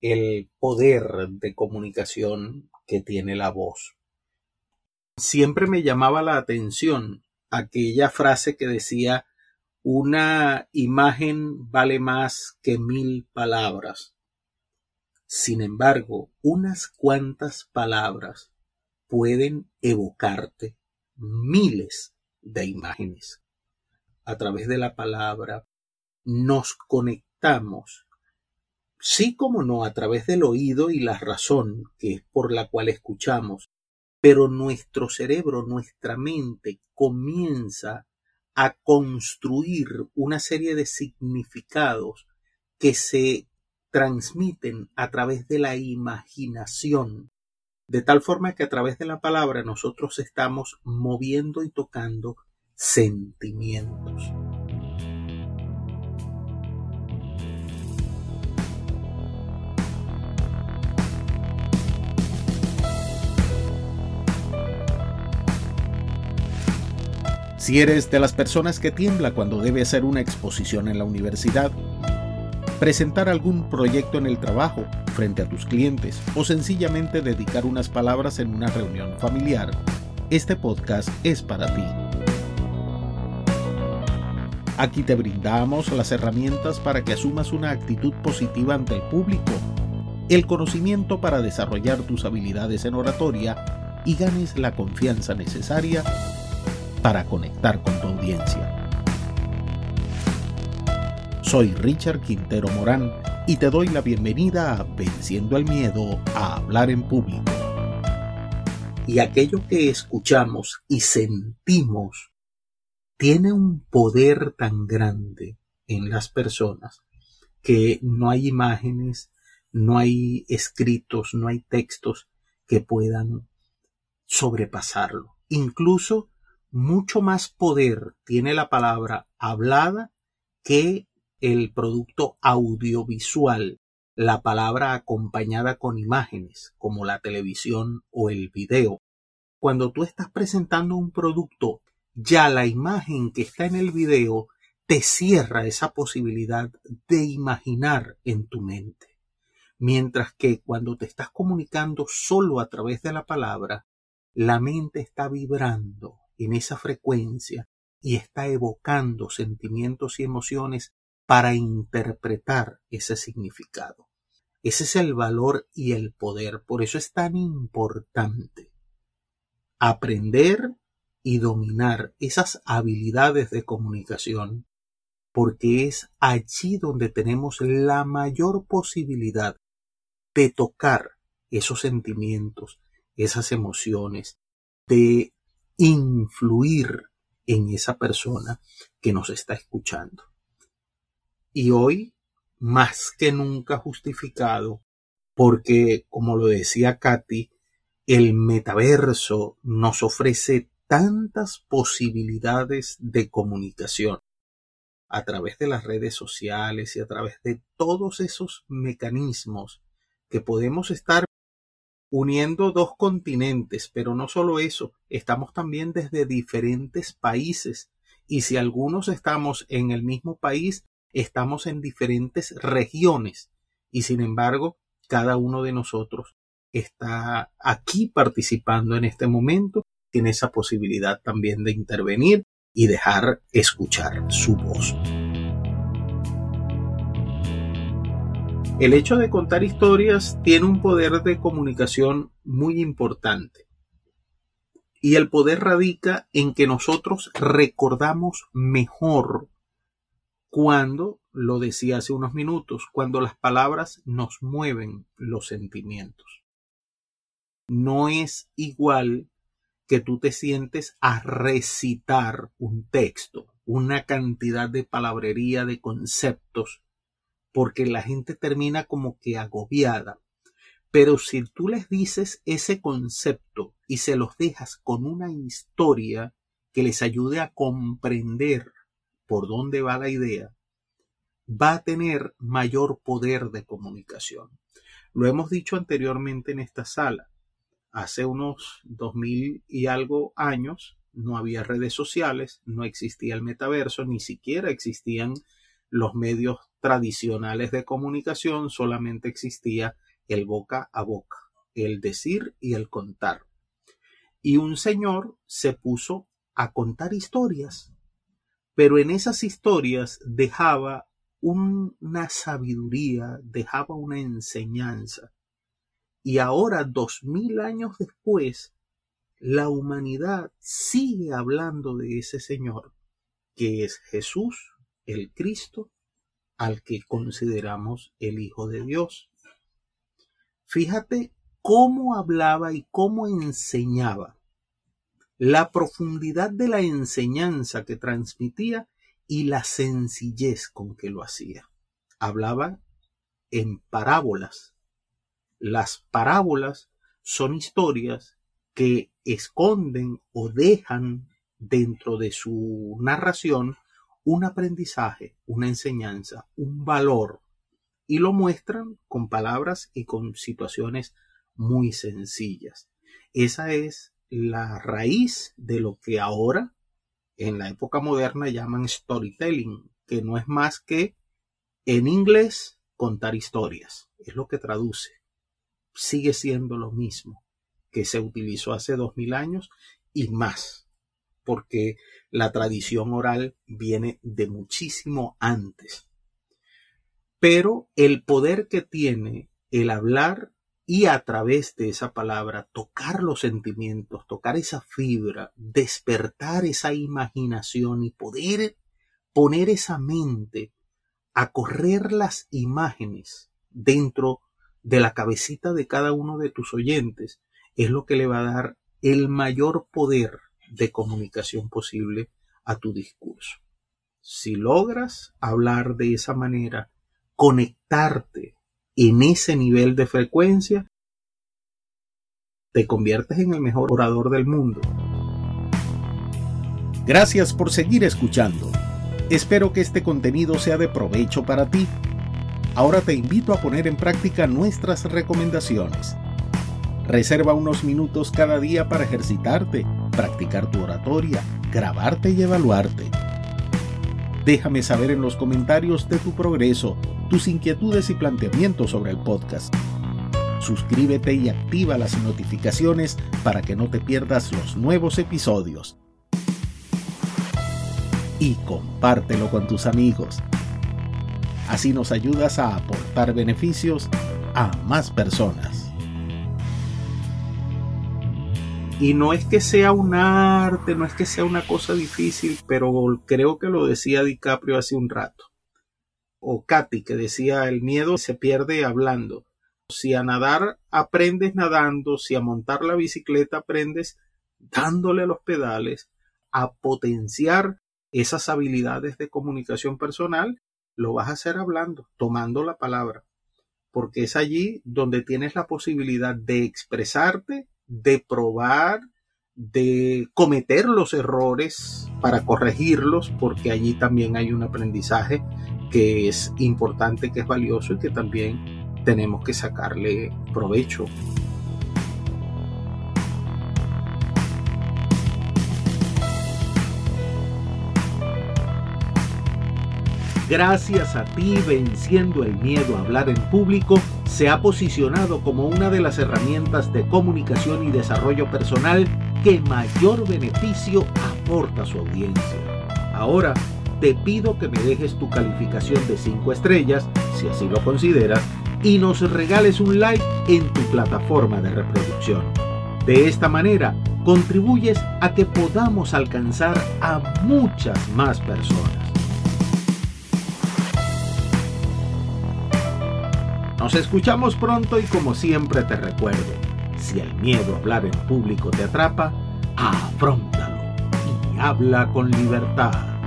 el poder de comunicación que tiene la voz. Siempre me llamaba la atención aquella frase que decía una imagen vale más que mil palabras. Sin embargo, unas cuantas palabras pueden evocarte miles de imágenes. A través de la palabra nos conectamos, sí como no, a través del oído y la razón, que es por la cual escuchamos, pero nuestro cerebro, nuestra mente comienza a construir una serie de significados que se transmiten a través de la imaginación, de tal forma que a través de la palabra nosotros estamos moviendo y tocando sentimientos. Si eres de las personas que tiembla cuando debe hacer una exposición en la universidad, presentar algún proyecto en el trabajo frente a tus clientes o sencillamente dedicar unas palabras en una reunión familiar, este podcast es para ti. Aquí te brindamos las herramientas para que asumas una actitud positiva ante el público, el conocimiento para desarrollar tus habilidades en oratoria y ganes la confianza necesaria para conectar con tu audiencia. Soy Richard Quintero Morán y te doy la bienvenida a Venciendo el Miedo a Hablar en Público. Y aquello que escuchamos y sentimos tiene un poder tan grande en las personas que no hay imágenes, no hay escritos, no hay textos que puedan sobrepasarlo. Incluso mucho más poder tiene la palabra hablada que el producto audiovisual, la palabra acompañada con imágenes, como la televisión o el video. Cuando tú estás presentando un producto, ya la imagen que está en el video te cierra esa posibilidad de imaginar en tu mente. Mientras que cuando te estás comunicando solo a través de la palabra, la mente está vibrando, en esa frecuencia y está evocando sentimientos y emociones para interpretar ese significado. Ese es el valor y el poder. Por eso es tan importante aprender y dominar esas habilidades de comunicación, porque es allí donde tenemos la mayor posibilidad de tocar esos sentimientos, esas emociones, de influir en esa persona que nos está escuchando. Y hoy, más que nunca justificado, porque, como lo decía Katy, el metaverso nos ofrece tantas posibilidades de comunicación a través de las redes sociales y a través de todos esos mecanismos que podemos estar uniendo dos continentes, pero no solo eso, estamos también desde diferentes países y si algunos estamos en el mismo país, estamos en diferentes regiones y sin embargo, cada uno de nosotros está aquí participando en este momento, tiene esa posibilidad también de intervenir y dejar escuchar su voz. El hecho de contar historias tiene un poder de comunicación muy importante. Y el poder radica en que nosotros recordamos mejor cuando, lo decía hace unos minutos, cuando las palabras nos mueven los sentimientos. No es igual que tú te sientes a recitar un texto, una cantidad de palabrería, de conceptos, porque la gente termina como que agobiada. Pero si tú les dices ese concepto y se los dejas con una historia que les ayude a comprender por dónde va la idea, va a tener mayor poder de comunicación. Lo hemos dicho anteriormente en esta sala. Hace unos dos mil y algo años no había redes sociales, no existía el metaverso, ni siquiera existían los medios tradicionales de comunicación solamente existía el boca a boca, el decir y el contar. Y un señor se puso a contar historias, pero en esas historias dejaba una sabiduría, dejaba una enseñanza. Y ahora, dos mil años después, la humanidad sigue hablando de ese Señor, que es Jesús, el Cristo, al que consideramos el Hijo de Dios. Fíjate cómo hablaba y cómo enseñaba, la profundidad de la enseñanza que transmitía y la sencillez con que lo hacía. Hablaba en parábolas. Las parábolas son historias que esconden o dejan dentro de su narración un aprendizaje, una enseñanza, un valor, y lo muestran con palabras y con situaciones muy sencillas. Esa es la raíz de lo que ahora en la época moderna llaman storytelling, que no es más que en inglés contar historias. Es lo que traduce. Sigue siendo lo mismo que se utilizó hace dos mil años y más, porque la tradición oral viene de muchísimo antes. Pero el poder que tiene el hablar y a través de esa palabra tocar los sentimientos, tocar esa fibra, despertar esa imaginación y poder poner esa mente a correr las imágenes dentro de la cabecita de cada uno de tus oyentes, es lo que le va a dar el mayor poder de comunicación posible a tu discurso. Si logras hablar de esa manera, conectarte en ese nivel de frecuencia, te conviertes en el mejor orador del mundo. Gracias por seguir escuchando. Espero que este contenido sea de provecho para ti. Ahora te invito a poner en práctica nuestras recomendaciones. Reserva unos minutos cada día para ejercitarte, practicar tu oratoria, grabarte y evaluarte. Déjame saber en los comentarios de tu progreso tus inquietudes y planteamientos sobre el podcast. Suscríbete y activa las notificaciones para que no te pierdas los nuevos episodios. Y compártelo con tus amigos. Así nos ayudas a aportar beneficios a más personas. Y no es que sea un arte, no es que sea una cosa difícil, pero creo que lo decía DiCaprio hace un rato o Katy, que decía el miedo se pierde hablando. Si a nadar aprendes nadando, si a montar la bicicleta aprendes dándole los pedales, a potenciar esas habilidades de comunicación personal, lo vas a hacer hablando, tomando la palabra, porque es allí donde tienes la posibilidad de expresarte, de probar, de cometer los errores para corregirlos, porque allí también hay un aprendizaje que es importante, que es valioso y que también tenemos que sacarle provecho. Gracias a ti, venciendo el miedo a hablar en público, se ha posicionado como una de las herramientas de comunicación y desarrollo personal que mayor beneficio aporta a su audiencia. Ahora, te pido que me dejes tu calificación de 5 estrellas, si así lo consideras, y nos regales un like en tu plataforma de reproducción. De esta manera, contribuyes a que podamos alcanzar a muchas más personas. Nos escuchamos pronto y como siempre te recuerdo, si el miedo a hablar en público te atrapa, afrontalo y habla con libertad.